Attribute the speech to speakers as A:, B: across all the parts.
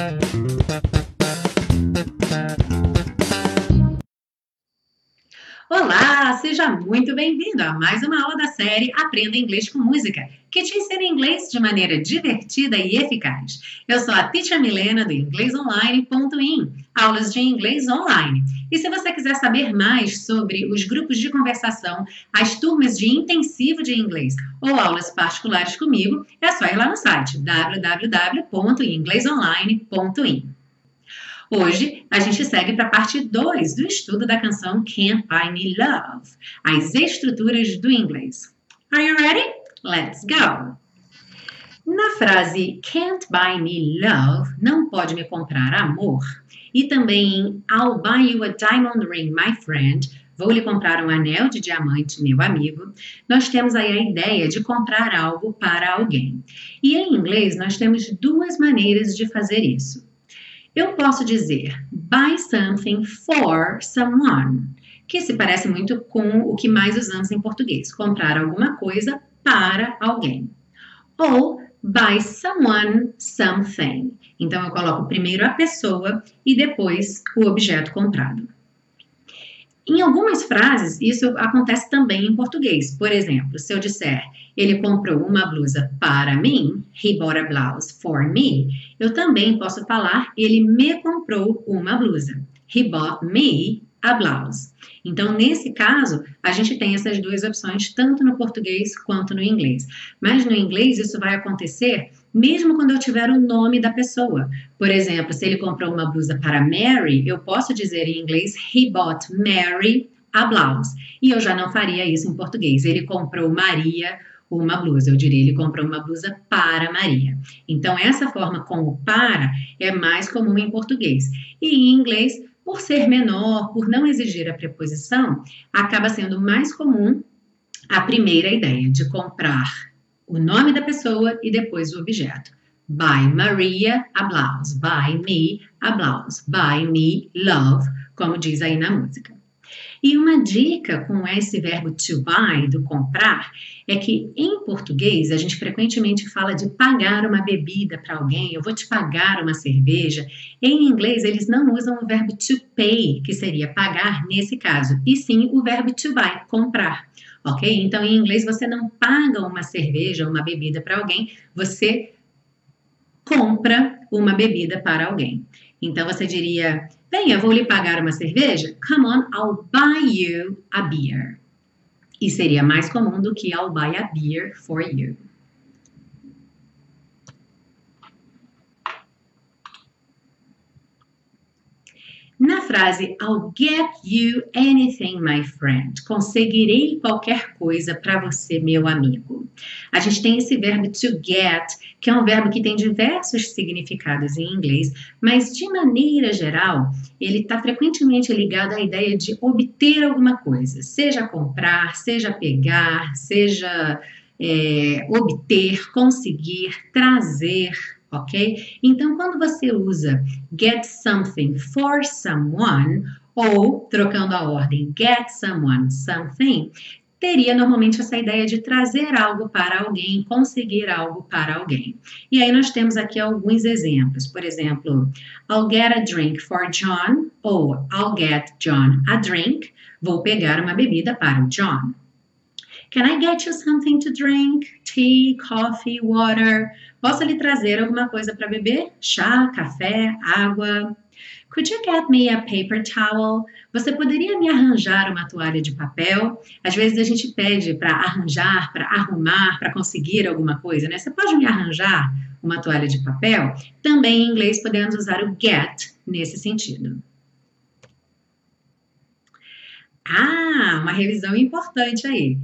A: Thank you. Seja muito bem-vindo a mais uma aula da série Aprenda Inglês com Música, que te ensina inglês de maneira divertida e eficaz. Eu sou a Teacher Milena do inglesonline.in, aulas de inglês online. E se você quiser saber mais sobre os grupos de conversação, as turmas de intensivo de inglês ou aulas particulares comigo, é só ir lá no site www.inglesonline.in. Hoje a gente segue para a parte 2 do estudo da canção Can't Buy Me Love, as estruturas do inglês. Are you ready? Let's go! Na frase Can't Buy Me Love, não pode me comprar amor, e também I'll buy you a diamond ring, my friend, vou lhe comprar um anel de diamante, meu amigo, nós temos aí a ideia de comprar algo para alguém. E em inglês nós temos duas maneiras de fazer isso. Eu posso dizer buy something for someone, que se parece muito com o que mais usamos em português, comprar alguma coisa para alguém. Ou buy someone something. Então eu coloco primeiro a pessoa e depois o objeto comprado. Em algumas frases, isso acontece também em português. Por exemplo, se eu disser ele comprou uma blusa para mim, he bought a blouse for me, eu também posso falar ele me comprou uma blusa. He bought me a blouse. Então, nesse caso, a gente tem essas duas opções, tanto no português quanto no inglês. Mas no inglês, isso vai acontecer mesmo quando eu tiver o nome da pessoa. Por exemplo, se ele comprou uma blusa para Mary, eu posso dizer em inglês: He bought Mary a blouse. E eu já não faria isso em português. Ele comprou Maria uma blusa. Eu diria, ele comprou uma blusa para Maria. Então, essa forma com o para é mais comum em português. E em inglês, por ser menor, por não exigir a preposição, acaba sendo mais comum a primeira ideia de comprar o nome da pessoa e depois o objeto. Buy Maria a blouse. Buy me a blouse. Buy me love, como diz aí na música. E uma dica com esse verbo to buy, do comprar, é que em português a gente frequentemente fala de pagar uma bebida para alguém, eu vou te pagar uma cerveja. Em inglês eles não usam o verbo to pay, que seria pagar nesse caso, e sim o verbo to buy, comprar ok? Então, em inglês, você não paga uma cerveja, uma bebida para alguém, você compra uma bebida para alguém. Então, você diria: Venha, vou lhe pagar uma cerveja? Come on, I'll buy you a beer. E seria mais comum do que I'll buy a beer for you. Na frase I'll get you anything, my friend, conseguirei qualquer coisa para você, meu amigo. A gente tem esse verbo to get, que é um verbo que tem diversos significados em inglês, mas de maneira geral, ele está frequentemente ligado à ideia de obter alguma coisa, seja comprar, seja pegar, seja é, obter, conseguir, trazer ok? Então, quando você usa get something for someone, ou, trocando a ordem, get someone something, teria normalmente essa ideia de trazer algo para alguém, conseguir algo para alguém. E aí nós temos aqui alguns exemplos. Por exemplo, I'll get a drink for John, ou I'll get John a drink. Vou pegar uma bebida para o John. Can I get you something to drink? Tea, coffee, water? Posso lhe trazer alguma coisa para beber? Chá, café, água? Could you get me a paper towel? Você poderia me arranjar uma toalha de papel? Às vezes a gente pede para arranjar, para arrumar, para conseguir alguma coisa, né? Você pode me arranjar uma toalha de papel? Também em inglês podemos usar o get nesse sentido. Ah, uma revisão importante aí.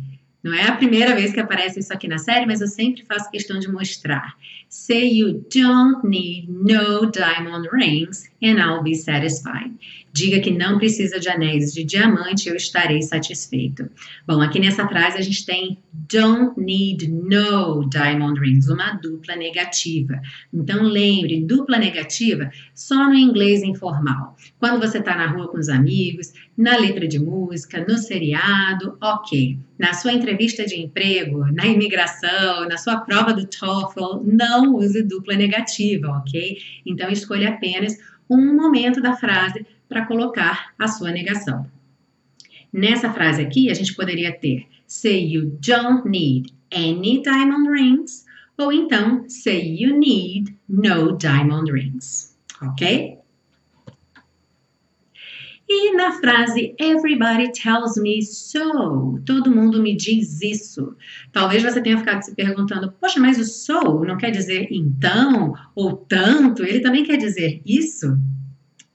A: Não é a primeira vez que aparece isso aqui na série, mas eu sempre faço questão de mostrar. Say you don't need no diamond rings and I'll be satisfied. Diga que não precisa de anéis de diamante, eu estarei satisfeito. Bom, aqui nessa frase a gente tem don't need no diamond rings, uma dupla negativa. Então lembre, dupla negativa só no inglês informal. Quando você está na rua com os amigos, na letra de música, no seriado, ok. Na sua entrevista de emprego, na imigração, na sua prova do TOEFL, não use dupla negativa, ok? Então escolha apenas um momento da frase para colocar a sua negação. Nessa frase aqui, a gente poderia ter say you don't need any diamond rings ou então say you need no diamond rings, ok? E na frase Everybody tells me so, todo mundo me diz isso. Talvez você tenha ficado se perguntando, poxa, mas o so não quer dizer então ou tanto, ele também quer dizer isso?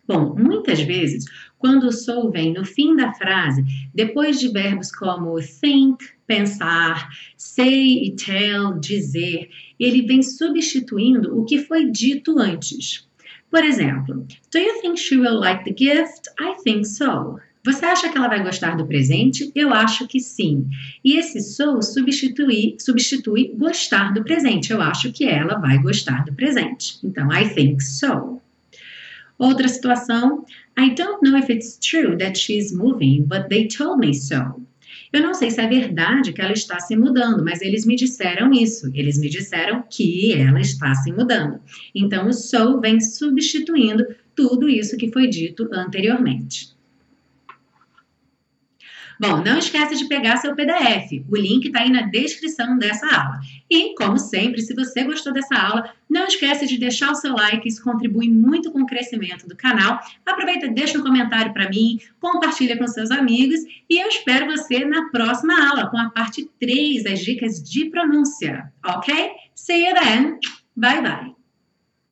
A: Bom, muitas vezes, quando o so vem no fim da frase, depois de verbos como think, pensar, say e tell, dizer, ele vem substituindo o que foi dito antes. Por exemplo, Do you think she will like the gift? I think so. Você acha que ela vai gostar do presente? Eu acho que sim. E esse so substitui, substitui gostar do presente. Eu acho que ela vai gostar do presente. Então, I think so. Outra situação, I don't know if it's true that she's moving, but they told me so. Eu não sei se é verdade que ela está se mudando, mas eles me disseram isso. Eles me disseram que ela está se mudando. Então, o so vem substituindo tudo isso que foi dito anteriormente. Bom, não esqueça de pegar seu PDF. O link está aí na descrição dessa aula. E, como sempre, se você gostou dessa aula, não esqueça de deixar o seu like, isso contribui muito com o crescimento do canal. Aproveita, deixa um comentário para mim, compartilha com seus amigos e eu espero você na próxima aula com a parte 3 das dicas de pronúncia, ok? See you then. Bye bye.